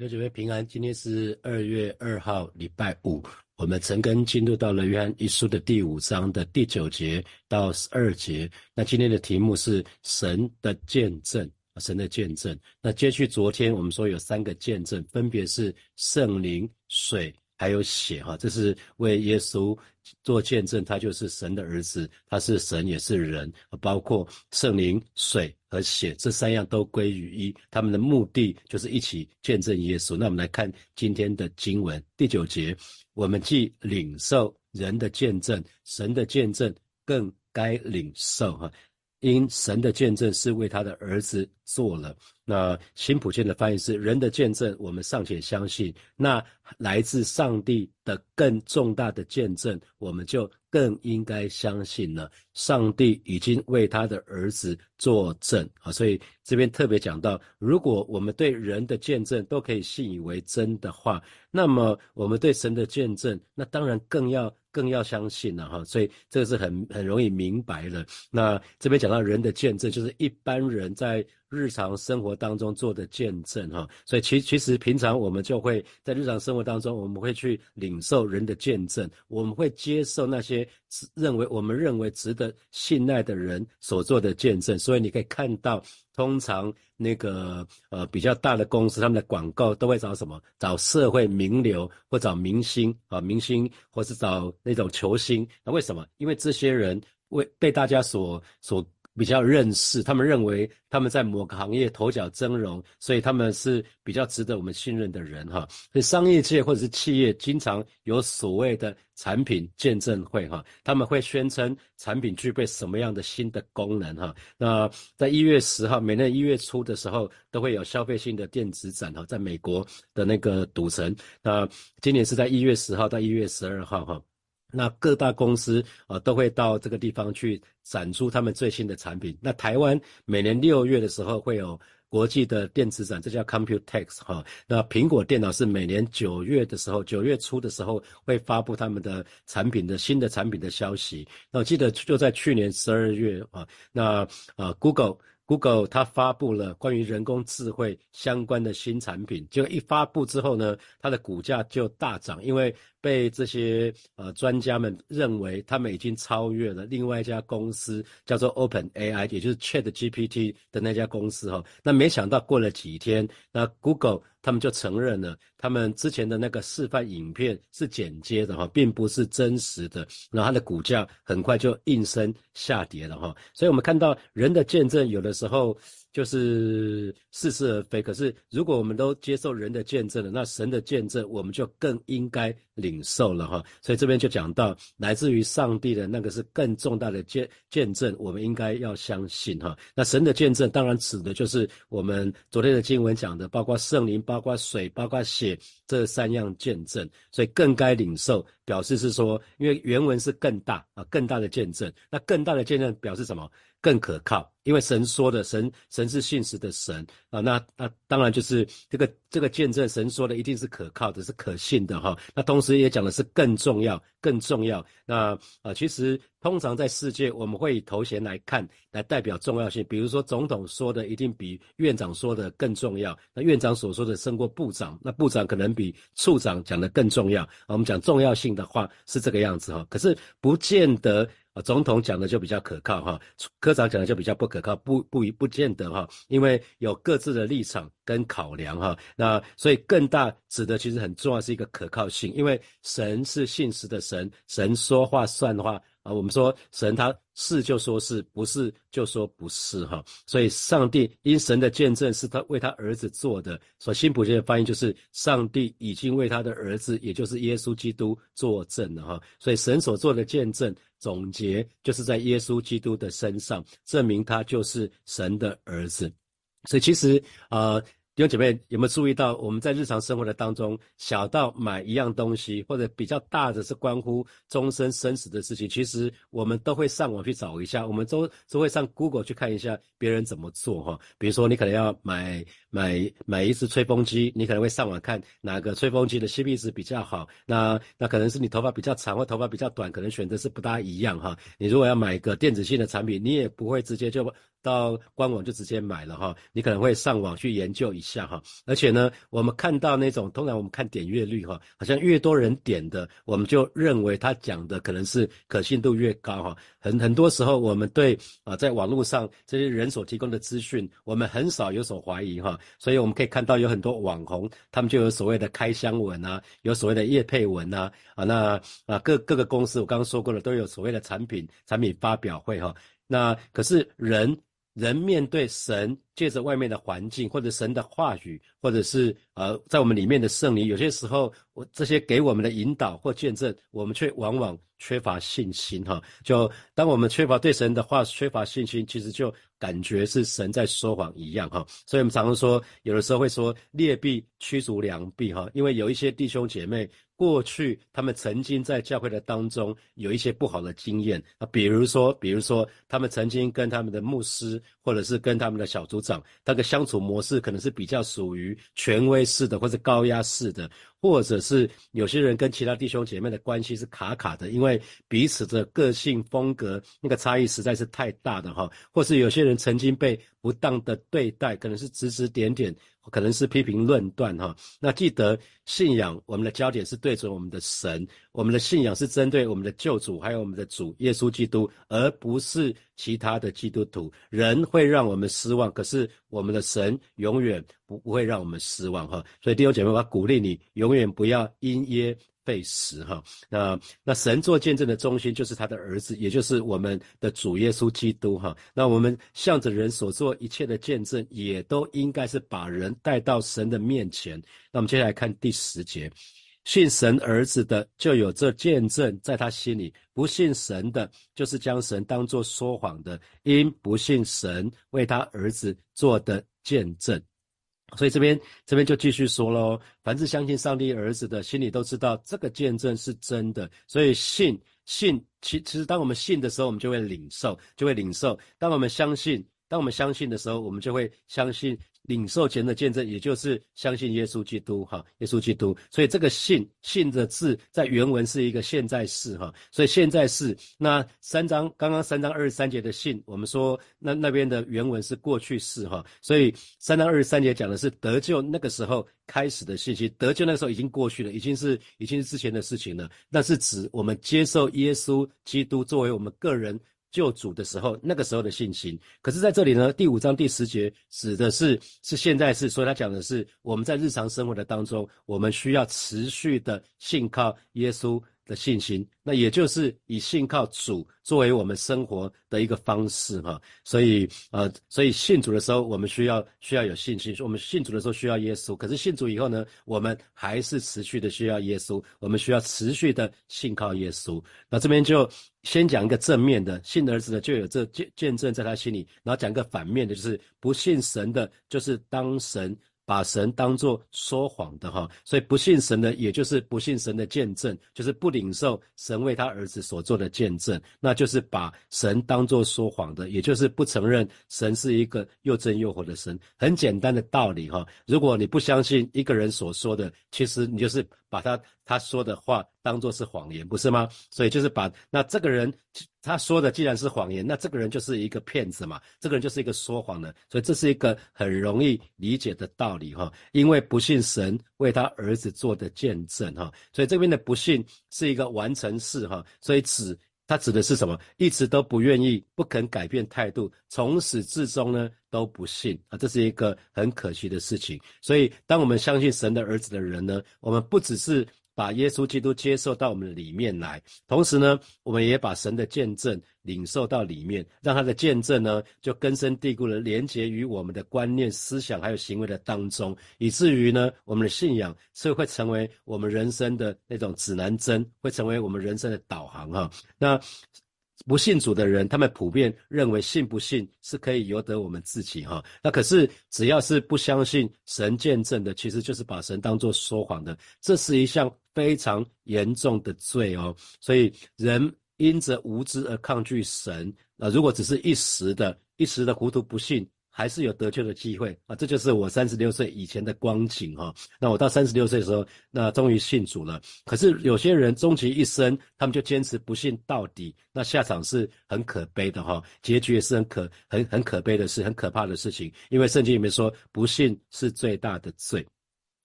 有几位平安，今天是二月二号，礼拜五。我们陈根进入到了约翰一书的第五章的第九节到十二节。那今天的题目是神的见证，神的见证。那接续昨天我们说有三个见证，分别是圣灵、水还有血。哈，这是为耶稣做见证，他就是神的儿子，他是神也是人，包括圣灵、水。和血这三样都归于一，他们的目的就是一起见证耶稣。那我们来看今天的经文第九节，我们既领受人的见证，神的见证更该领受哈。因神的见证是为他的儿子做了。那新普健的翻译是：人的见证我们尚且相信，那来自上帝的更重大的见证，我们就更应该相信了。上帝已经为他的儿子作证啊，所以这边特别讲到，如果我们对人的见证都可以信以为真的话，那么我们对神的见证，那当然更要更要相信了哈。所以这个是很很容易明白的。那这边讲到人的见证，就是一般人在。日常生活当中做的见证，哈，所以其其实平常我们就会在日常生活当中，我们会去领受人的见证，我们会接受那些认为我们认为值得信赖的人所做的见证。所以你可以看到，通常那个呃比较大的公司，他们的广告都会找什么？找社会名流或找明星啊，明星或是找那种球星。那为什么？因为这些人为被大家所所。比较认识，他们认为他们在某个行业头角峥嵘，所以他们是比较值得我们信任的人哈。所以商业界或者是企业经常有所谓的产品见证会哈，他们会宣称产品具备什么样的新的功能哈。那在一月十号，每年一月初的时候都会有消费性的电子展哈，在美国的那个赌城。那今年是在一月十号到一月十二号哈。那各大公司啊都会到这个地方去展出他们最新的产品。那台湾每年六月的时候会有国际的电子展，这叫 Computex 哈。那苹果电脑是每年九月的时候，九月初的时候会发布他们的产品的新的产品的消息。那我记得就在去年十二月啊，那啊 Google。Google 它发布了关于人工智慧相关的新产品，结果一发布之后呢，它的股价就大涨，因为被这些呃专家们认为他们已经超越了另外一家公司，叫做 Open AI，也就是 Chat GPT 的那家公司哈。那没想到过了几天，那 Google 他们就承认了，他们之前的那个示范影片是剪接的哈，并不是真实的。然后它的股价很快就应声下跌了哈。所以我们看到人的见证有的时候。就是似是而非。可是，如果我们都接受人的见证了，那神的见证我们就更应该领受了哈。所以这边就讲到，来自于上帝的那个是更重大的见见证，我们应该要相信哈。那神的见证当然指的就是我们昨天的经文讲的，包括圣灵、包括水、包括血这三样见证，所以更该领受。表示是说，因为原文是更大啊，更大的见证。那更大的见证表示什么？更可靠，因为神说的，神神是信实的神啊。那那当然就是这个这个见证，神说的一定是可靠的，是可信的哈。那同时也讲的是更重要，更重要。那啊，其实通常在世界，我们会以头衔来看，来代表重要性。比如说总统说的一定比院长说的更重要，那院长所说的胜过部长，那部长可能比处长讲的更重要。我们讲重要性的话是这个样子哈，可是不见得。总统讲的就比较可靠哈，科长讲的就比较不可靠，不不不见得哈，因为有各自的立场跟考量哈。那所以更大指的其实很重要是一个可靠性，因为神是信实的神，神说话算话。我们说神他是就说是不是就说不是哈，所以上帝因神的见证是他为他儿子做的，所新普京的翻译就是上帝已经为他的儿子，也就是耶稣基督作证了哈，所以神所做的见证总结就是在耶稣基督的身上证明他就是神的儿子，所以其实啊。弟兄姐妹有没有注意到，我们在日常生活的当中，小到买一样东西，或者比较大的是关乎终身生死的事情，其实我们都会上网去找一下，我们都都会上 Google 去看一下别人怎么做哈。比如说，你可能要买买买一次吹风机，你可能会上网看哪个吹风机的 CP 值比较好。那那可能是你头发比较长或头发比较短，可能选择是不大一样哈。你如果要买一个电子性的产品，你也不会直接就到官网就直接买了哈，你可能会上网去研究一下哈。而且呢，我们看到那种通常我们看点阅率哈，好像越多人点的，我们就认为他讲的可能是可信度越高哈。很很多时候我们对啊，在网络上这些人所提供的资讯，我们很少有所怀疑哈。所以我们可以看到有很多网红，他们就有所谓的开箱文啊，有所谓的叶配文啊，啊那啊各各个公司我刚刚说过了，都有所谓的产品产品发表会哈。那可是人。人面对神，借着外面的环境，或者神的话语，或者是呃，在我们里面的圣灵，有些时候，我这些给我们的引导或见证，我们却往往缺乏信心哈。就当我们缺乏对神的话缺乏信心，其实就感觉是神在说谎一样哈。所以我们常常说，有的时候会说劣币驱逐良币哈，因为有一些弟兄姐妹。过去他们曾经在教会的当中有一些不好的经验啊，比如说，比如说他们曾经跟他们的牧师或者是跟他们的小组长，他的相处模式可能是比较属于权威式的或者高压式的，或者是有些人跟其他弟兄姐妹的关系是卡卡的，因为彼此的个性风格那个差异实在是太大的哈，或是有些人曾经被不当的对待，可能是指指点点。可能是批评论断哈，那记得信仰，我们的焦点是对准我们的神，我们的信仰是针对我们的救主，还有我们的主耶稣基督，而不是其他的基督徒。人会让我们失望，可是我们的神永远不不会让我们失望哈。所以弟兄姐妹，我要鼓励你，永远不要因噎。被死哈，那那神做见证的中心就是他的儿子，也就是我们的主耶稣基督哈。那我们向着人所做一切的见证，也都应该是把人带到神的面前。那我们接下来看第十节，信神儿子的就有这见证在他心里；不信神的，就是将神当作说谎的，因不信神为他儿子做的见证。所以这边这边就继续说喽，凡是相信上帝儿子的，心里都知道这个见证是真的。所以信信，其其实当我们信的时候，我们就会领受，就会领受。当我们相信，当我们相信的时候，我们就会相信。领受前的见证，也就是相信耶稣基督，哈，耶稣基督。所以这个信信的字在原文是一个现在式，哈。所以现在式那三章刚刚三章二十三节的信，我们说那那边的原文是过去式，哈。所以三章二十三节讲的是得救那个时候开始的信息，得救那个时候已经过去了，已经是已经是之前的事情了。那是指我们接受耶稣基督作为我们个人。救主的时候，那个时候的信心。可是在这里呢，第五章第十节指的是是现在是，所以他讲的是我们在日常生活的当中，我们需要持续的信靠耶稣。的信心，那也就是以信靠主作为我们生活的一个方式哈，所以呃，所以信主的时候，我们需要需要有信心；我们信主的时候需要耶稣，可是信主以后呢，我们还是持续的需要耶稣，我们需要持续的信靠耶稣。那这边就先讲一个正面的，信儿子的就有这见见证在他心里，然后讲个反面的，就是不信神的，就是当神。把神当作说谎的哈，所以不信神的，也就是不信神的见证，就是不领受神为他儿子所做的见证，那就是把神当作说谎的，也就是不承认神是一个又真又活的神。很简单的道理哈，如果你不相信一个人所说的，其实你就是把他他说的话当做是谎言，不是吗？所以就是把那这个人。他说的既然是谎言，那这个人就是一个骗子嘛，这个人就是一个说谎的，所以这是一个很容易理解的道理哈。因为不信神为他儿子做的见证哈，所以这边的不信是一个完成式哈，所以指他指的是什么？一直都不愿意、不肯改变态度，从始至终呢都不信啊，这是一个很可惜的事情。所以当我们相信神的儿子的人呢，我们不只是。把耶稣基督接受到我们的里面来，同时呢，我们也把神的见证领受到里面，让他的见证呢，就根深蒂固的连接于我们的观念、思想还有行为的当中，以至于呢，我们的信仰是会成为我们人生的那种指南针，会成为我们人生的导航哈。那。不信主的人，他们普遍认为信不信是可以由得我们自己哈。那可是只要是不相信神见证的，其实就是把神当作说谎的，这是一项非常严重的罪哦。所以人因着无知而抗拒神，那如果只是一时的、一时的糊涂不信。还是有得救的机会啊！这就是我三十六岁以前的光景哈。那我到三十六岁的时候，那终于信主了。可是有些人终其一生，他们就坚持不信到底，那下场是很可悲的哈，结局也是很可很很可悲的事，很可怕的事情。因为圣经里面说，不信是最大的罪。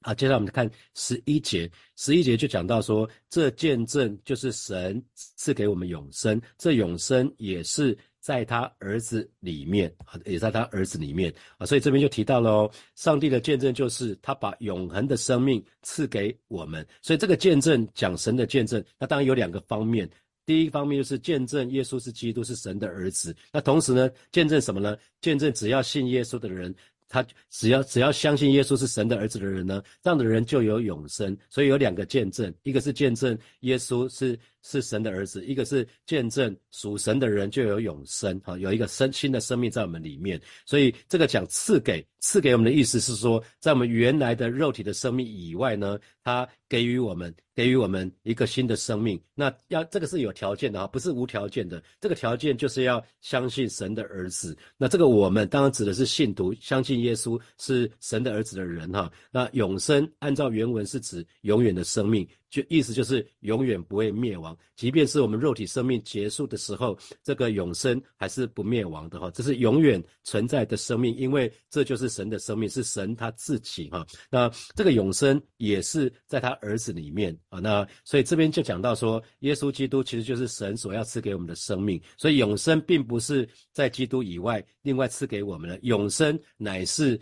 好，接下来我们看十一节，十一节就讲到说，这见证就是神赐给我们永生，这永生也是在他儿子里面，也在他儿子里面啊，所以这边就提到了，上帝的见证就是他把永恒的生命赐给我们，所以这个见证讲神的见证，那当然有两个方面，第一个方面就是见证耶稣是基督，是神的儿子，那同时呢，见证什么呢？见证只要信耶稣的人。他只要只要相信耶稣是神的儿子的人呢，这样的人就有永生。所以有两个见证，一个是见证耶稣是。是神的儿子，一个是见证属神的人就有永生，哈，有一个生新的生命在我们里面。所以这个讲赐给赐给我们的意思是说，在我们原来的肉体的生命以外呢，他给予我们给予我们一个新的生命。那要这个是有条件的哈，不是无条件的。这个条件就是要相信神的儿子。那这个我们当然指的是信徒，相信耶稣是神的儿子的人哈。那永生按照原文是指永远的生命。就意思就是永远不会灭亡，即便是我们肉体生命结束的时候，这个永生还是不灭亡的哈，这是永远存在的生命，因为这就是神的生命，是神他自己哈。那这个永生也是在他儿子里面啊，那所以这边就讲到说，耶稣基督其实就是神所要赐给我们的生命，所以永生并不是在基督以外另外赐给我们的，永生乃是。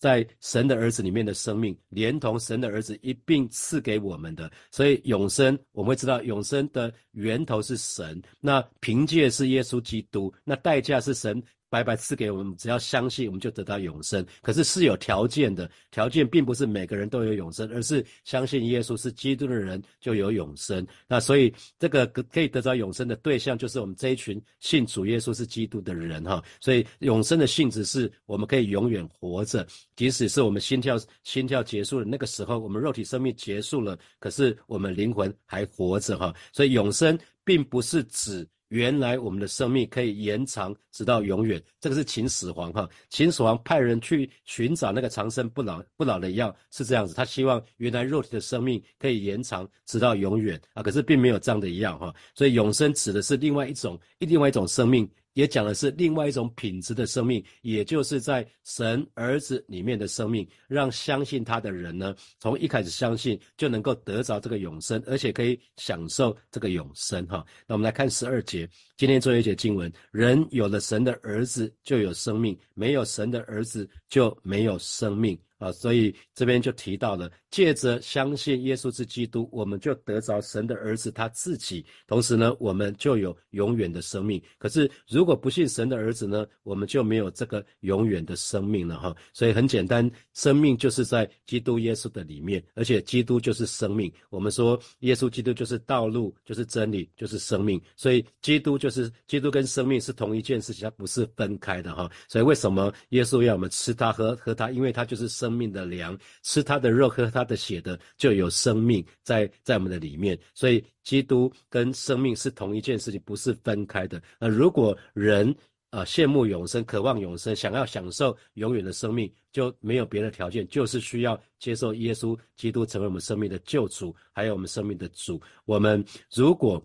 在神的儿子里面的生命，连同神的儿子一并赐给我们的，所以永生我们会知道，永生的源头是神，那凭借是耶稣基督，那代价是神。白白赐给我们，只要相信，我们就得到永生。可是是有条件的，条件并不是每个人都有永生，而是相信耶稣是基督的人就有永生。那所以这个可以得到永生的对象，就是我们这一群信主耶稣是基督的人哈。所以永生的性质是我们可以永远活着，即使是我们心跳心跳结束了那个时候，我们肉体生命结束了，可是我们灵魂还活着哈。所以永生并不是指。原来我们的生命可以延长直到永远，这个是秦始皇哈。秦始皇派人去寻找那个长生不老不老的药，是这样子。他希望原来肉体的生命可以延长直到永远啊，可是并没有这样的药哈。所以永生指的是另外一种另外一种生命。也讲的是另外一种品质的生命，也就是在神儿子里面的生命，让相信他的人呢，从一开始相信就能够得着这个永生，而且可以享受这个永生哈。那我们来看十二节，今天做一节经文：人有了神的儿子就有生命，没有神的儿子就没有生命。啊，所以这边就提到了，借着相信耶稣是基督，我们就得着神的儿子他自己，同时呢，我们就有永远的生命。可是如果不信神的儿子呢，我们就没有这个永远的生命了哈。所以很简单，生命就是在基督耶稣的里面，而且基督就是生命。我们说耶稣基督就是道路，就是真理，就是生命。所以基督就是基督跟生命是同一件事情，它不是分开的哈。所以为什么耶稣要我们吃它喝喝它？因为它就是生。生命的粮，吃他的肉，喝他的写的，就有生命在在我们的里面。所以，基督跟生命是同一件事情，不是分开的。那如果人啊羡慕永生，渴望永生，想要享受永远的生命，就没有别的条件，就是需要接受耶稣基督成为我们生命的救主，还有我们生命的主。我们如果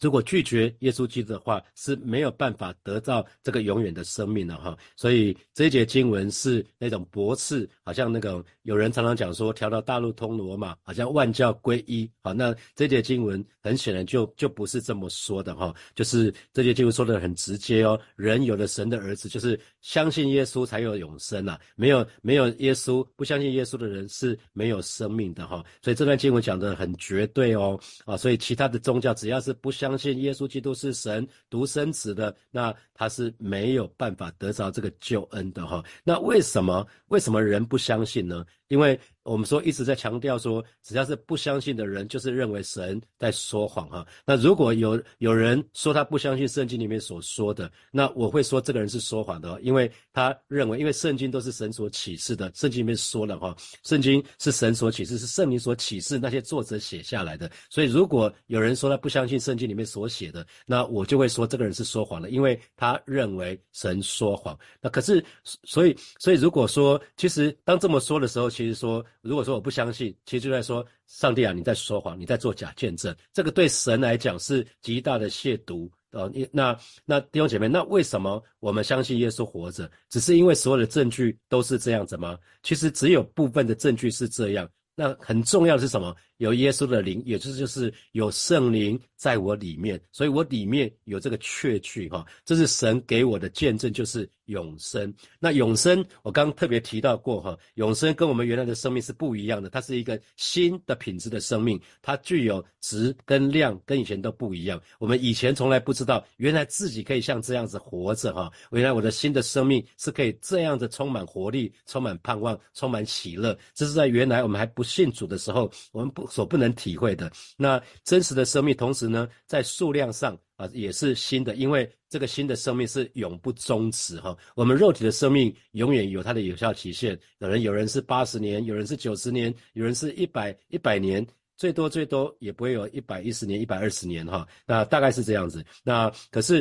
如果拒绝耶稣基督的话，是没有办法得到这个永远的生命的哈。所以这一节经文是那种驳斥，好像那个有人常常讲说，调到大路通罗马，好像万教归一。好，那这节经文很显然就就不是这么说的哈。就是这节经文说的很直接哦，人有了神的儿子，就是相信耶稣才有永生啊。没有没有耶稣，不相信耶稣的人是没有生命的哈。所以这段经文讲的很绝对哦啊。所以其他的宗教只要是不相相信耶稣基督是神独生子的，那他是没有办法得着这个救恩的哈。那为什么为什么人不相信呢？因为我们说一直在强调说，只要是不相信的人，就是认为神在说谎哈。那如果有有人说他不相信圣经里面所说的，那我会说这个人是说谎的，因为他认为，因为圣经都是神所启示的，圣经里面说了哈，圣经是神所启示，是圣灵所启示那些作者写下来的。所以如果有人说他不相信圣经里面所写的，那我就会说这个人是说谎的，因为他认为神说谎。那可是，所以，所以如果说，其实当这么说的时候，其实说。如果说我不相信，其实就在说上帝啊，你在说谎，你在做假见证，这个对神来讲是极大的亵渎呃。那那弟兄姐妹，那为什么我们相信耶稣活着？只是因为所有的证据都是这样子吗？其实只有部分的证据是这样。那很重要的是什么？有耶稣的灵，也就是就是有圣灵在我里面，所以我里面有这个确据哈。这是神给我的见证，就是。永生，那永生我刚刚特别提到过哈，永生跟我们原来的生命是不一样的，它是一个新的品质的生命，它具有质跟量，跟以前都不一样。我们以前从来不知道，原来自己可以像这样子活着哈，原来我的新的生命是可以这样子充满活力、充满盼望、充满喜乐，这是在原来我们还不信主的时候，我们不所不能体会的。那真实的生命，同时呢，在数量上。啊，也是新的，因为这个新的生命是永不终止哈。我们肉体的生命永远有它的有效期限，有人有人是八十年，有人是九十年，有人是一百一百年，最多最多也不会有一百一十年、一百二十年哈。那大概是这样子。那可是，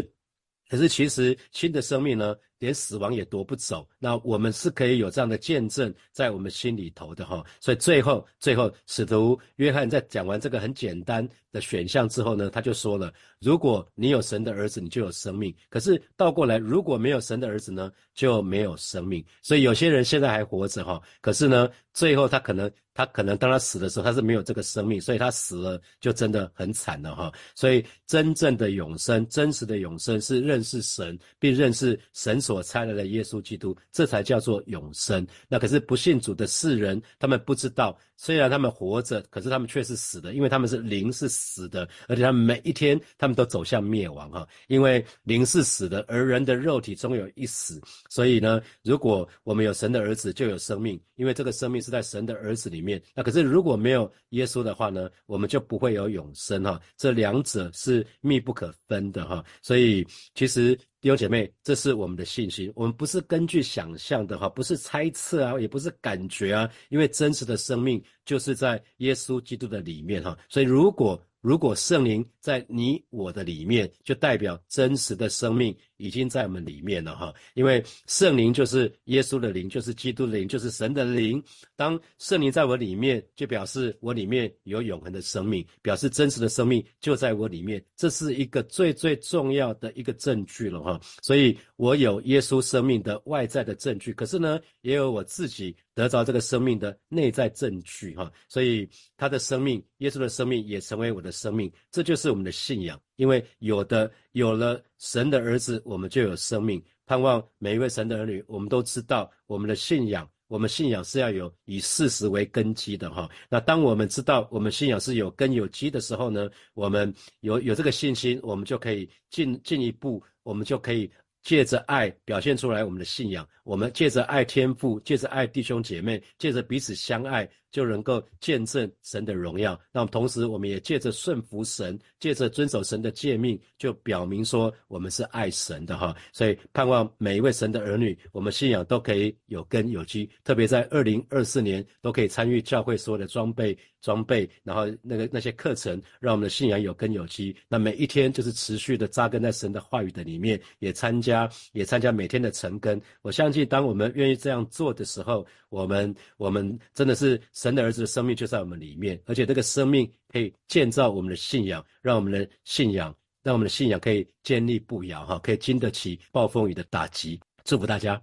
可是其实新的生命呢？连死亡也夺不走，那我们是可以有这样的见证在我们心里头的哈。所以最后，最后，使徒约翰在讲完这个很简单的选项之后呢，他就说了：如果你有神的儿子，你就有生命；可是倒过来，如果没有神的儿子呢，就没有生命。所以有些人现在还活着哈，可是呢，最后他可能，他可能当他死的时候，他是没有这个生命，所以他死了就真的很惨了哈。所以真正的永生，真实的永生是认识神，并认识神。所差来的耶稣基督，这才叫做永生。那可是不信主的世人，他们不知道。虽然他们活着，可是他们却是死的，因为他们是灵是死的，而且他们每一天他们都走向灭亡哈。因为灵是死的，而人的肉体终有一死。所以呢，如果我们有神的儿子，就有生命，因为这个生命是在神的儿子里面。那可是如果没有耶稣的话呢，我们就不会有永生哈。这两者是密不可分的哈。所以其实弟兄姐妹，这是我们的信心，我们不是根据想象的哈，不是猜测啊，也不是感觉啊，因为真实的生命。就是在耶稣基督的里面哈，所以如果如果圣灵在你我的里面，就代表真实的生命。已经在我们里面了哈，因为圣灵就是耶稣的灵，就是基督的灵，就是神的灵。当圣灵在我里面，就表示我里面有永恒的生命，表示真实的生命就在我里面。这是一个最最重要的一个证据了哈。所以我有耶稣生命的外在的证据，可是呢，也有我自己得着这个生命的内在证据哈。所以他的生命，耶稣的生命也成为我的生命，这就是我们的信仰。因为有的有了神的儿子，我们就有生命。盼望每一位神的儿女，我们都知道我们的信仰，我们信仰是要有以事实为根基的哈。那当我们知道我们信仰是有根有基的时候呢，我们有有这个信心，我们就可以进进一步，我们就可以借着爱表现出来我们的信仰。我们借着爱天赋，借着爱弟兄姐妹，借着彼此相爱。就能够见证神的荣耀。那么同时，我们也借着顺服神，借着遵守神的诫命，就表明说我们是爱神的哈。所以盼望每一位神的儿女，我们信仰都可以有根有基。特别在二零二四年，都可以参与教会所有的装备装备，然后那个那些课程，让我们的信仰有根有基。那每一天就是持续的扎根在神的话语的里面，也参加也参加每天的晨更。我相信，当我们愿意这样做的时候，我们我们真的是。神的儿子的生命就在我们里面，而且这个生命可以建造我们的信仰，让我们的信仰，让我们的信仰可以坚立不摇，哈，可以经得起暴风雨的打击。祝福大家。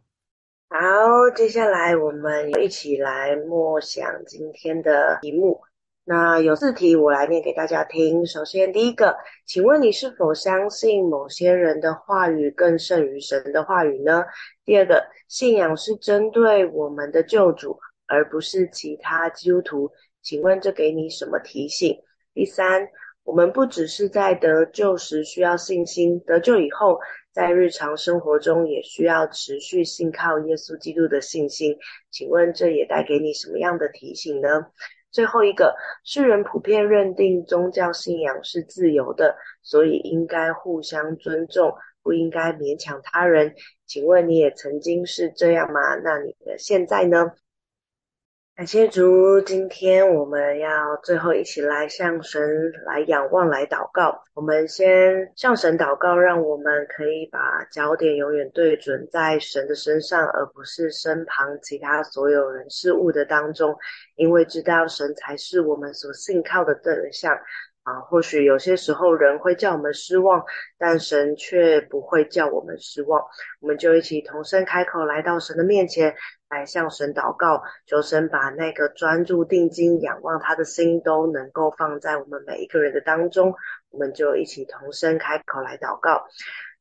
好，接下来我们一起来默想今天的题目。那有四题，我来念给大家听。首先，第一个，请问你是否相信某些人的话语更胜于神的话语呢？第二个，信仰是针对我们的救主。而不是其他基督徒，请问这给你什么提醒？第三，我们不只是在得救时需要信心，得救以后在日常生活中也需要持续信靠耶稣基督的信心。请问这也带给你什么样的提醒呢？最后一个，世人普遍认定宗教信仰是自由的，所以应该互相尊重，不应该勉强他人。请问你也曾经是这样吗？那你的现在呢？感谢主，今天我们要最后一起来向神来仰望、来祷告。我们先向神祷告，让我们可以把焦点永远对准在神的身上，而不是身旁其他所有人事物的当中，因为知道神才是我们所信靠的对象。啊，或许有些时候人会叫我们失望，但神却不会叫我们失望。我们就一起同声开口，来到神的面前，来向神祷告，求神把那个专注定睛仰望他的心都能够放在我们每一个人的当中。我们就一起同声开口来祷告，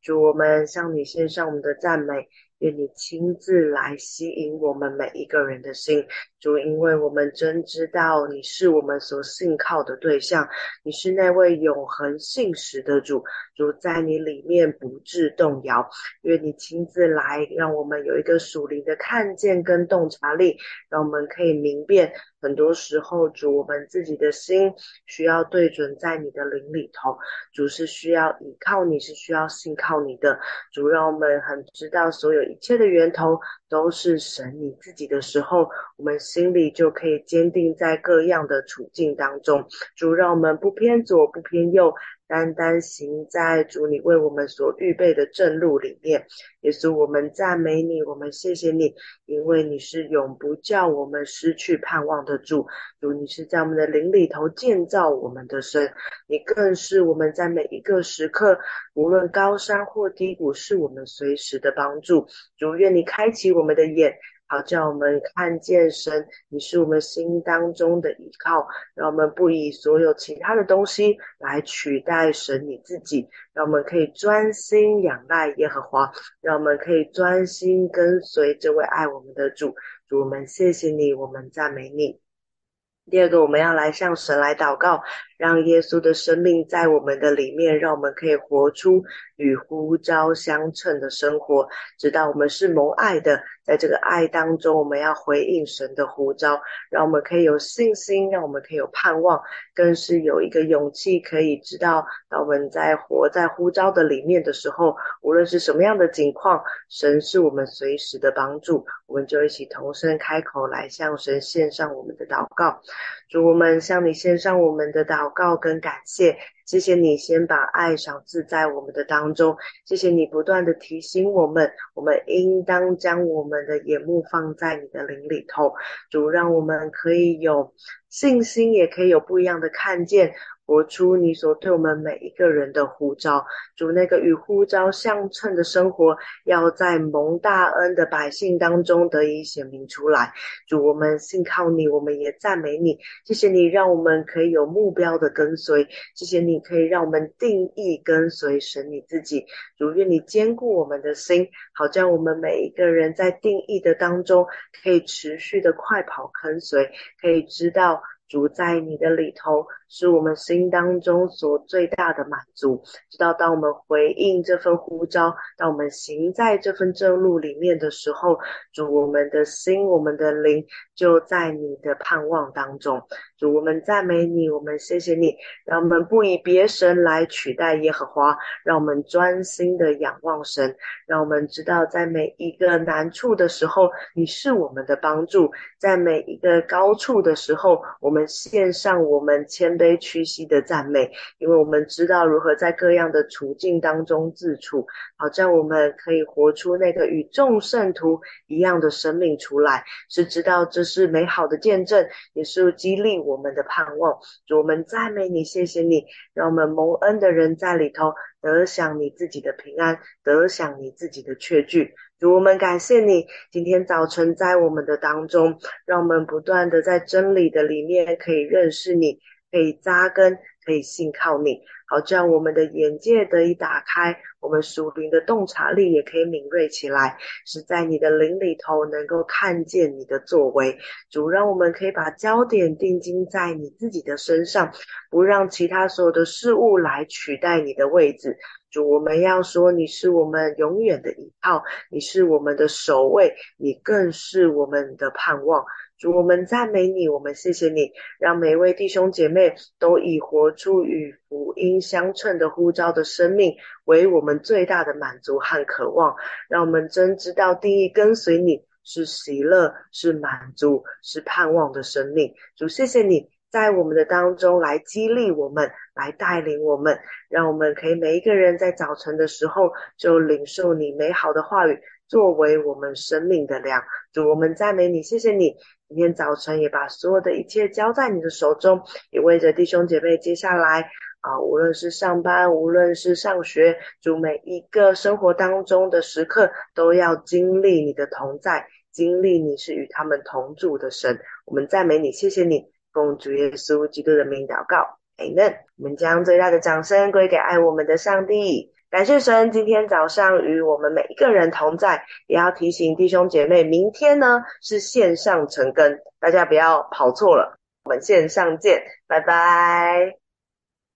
主，我们向你献上我们的赞美。愿你亲自来吸引我们每一个人的心，主，因为我们真知道你是我们所信靠的对象，你是那位永恒信实的主，主在你里面不致动摇。愿你亲自来，让我们有一个属灵的看见跟洞察力，让我们可以明辨。很多时候，主，我们自己的心需要对准在你的灵里头，主是需要依靠你，是需要信靠你的。主，让我们很知道所有一切的源头都是神你自己的时候，我们心里就可以坚定在各样的处境当中。主，让我们不偏左，不偏右。单单行在主你为我们所预备的正路里面，耶稣，我们赞美你，我们谢谢你，因为你是永不叫我们失去盼望的主。主，你是在我们的灵里头建造我们的身，你更是我们在每一个时刻，无论高山或低谷，是我们随时的帮助。主，愿你开启我们的眼。好，叫我们看见神，你是我们心当中的依靠，让我们不以所有其他的东西来取代神你自己，让我们可以专心仰赖耶和华，让我们可以专心跟随这位爱我们的主。主，我们谢谢你，我们赞美你。第二个，我们要来向神来祷告。让耶稣的生命在我们的里面，让我们可以活出与呼召相称的生活。知道我们是蒙爱的，在这个爱当中，我们要回应神的呼召，让我们可以有信心，让我们可以有盼望，更是有一个勇气，可以知道，当我们在活在呼召的里面的时候，无论是什么样的境况，神是我们随时的帮助。我们就一起同声开口来向神献上我们的祷告。主，我们向你献上我们的祷告跟感谢，谢谢你先把爱赏赐在我们的当中，谢谢你不断的提醒我们，我们应当将我们的眼目放在你的灵里头。主，让我们可以有信心，也可以有不一样的看见。活出你所对我们每一个人的呼召，主那个与呼召相称的生活，要在蒙大恩的百姓当中得以显明出来。主，我们信靠你，我们也赞美你。谢谢你，让我们可以有目标的跟随。谢谢你，可以让我们定义跟随神你自己。主，愿你坚固我们的心，好叫我们每一个人在定义的当中，可以持续的快跑跟随，可以知道。主在你的里头，是我们心当中所最大的满足。直到当我们回应这份呼召，当我们行在这份正路里面的时候，主我们的心、我们的灵就在你的盼望当中。主，我们赞美你，我们谢谢你，让我们不以别神来取代耶和华，让我们专心的仰望神，让我们知道在每一个难处的时候，你是我们的帮助；在每一个高处的时候，我们献上我们谦卑屈膝的赞美，因为我们知道如何在各样的处境当中自处，好在我们可以活出那个与众圣徒一样的生命出来，是知道这是美好的见证，也是激励我们的盼望。主，我们赞美你，谢谢你，让我们蒙恩的人在里头得享你自己的平安，得享你自己的确据。主，我们感谢你，今天早晨在我们的当中，让我们不断的在真理的里面可以认识你，可以扎根，可以信靠你。好，这样我们的眼界得以打开，我们属灵的洞察力也可以敏锐起来，是在你的灵里头能够看见你的作为。主，让我们可以把焦点定睛在你自己的身上，不让其他所有的事物来取代你的位置。主，我们要说你是我们永远的依靠，你是我们的守卫，你更是我们的盼望。主，我们赞美你，我们谢谢你，让每位弟兄姐妹都以活出与福音相称的呼召的生命为我们最大的满足和渴望。让我们真知道定义跟随你是喜乐，是满足，是盼望的生命。主，谢谢你在我们的当中来激励我们，来带领我们，让我们可以每一个人在早晨的时候就领受你美好的话语。作为我们生命的粮，主，我们赞美你，谢谢你。今天早晨也把所有的一切交在你的手中，也为着弟兄姐妹接下来啊，无论是上班，无论是上学，主每一个生活当中的时刻，都要经历你的同在，经历你是与他们同住的神。我们赞美你，谢谢你，奉主耶稣基督的名祷告，Amen。我们将最大的掌声归给爱我们的上帝。感谢神，今天早上与我们每一个人同在，也要提醒弟兄姐妹，明天呢是线上成根，大家不要跑错了。我们线上见，拜拜。